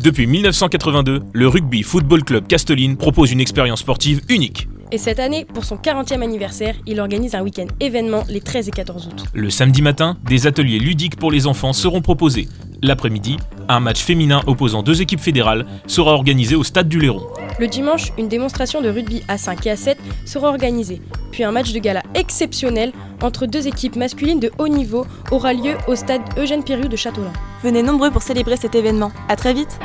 Depuis 1982, le Rugby Football Club Castelline propose une expérience sportive unique. Et cette année, pour son 40e anniversaire, il organise un week-end événement les 13 et 14 août. Le samedi matin, des ateliers ludiques pour les enfants seront proposés. L'après-midi, un match féminin opposant deux équipes fédérales sera organisé au stade du Léron. Le dimanche, une démonstration de rugby à 5 et à 7 sera organisée. Puis un match de gala exceptionnel entre deux équipes masculines de haut niveau aura lieu au stade Eugène Piriou de Châteaulin. Venez nombreux pour célébrer cet événement. À très vite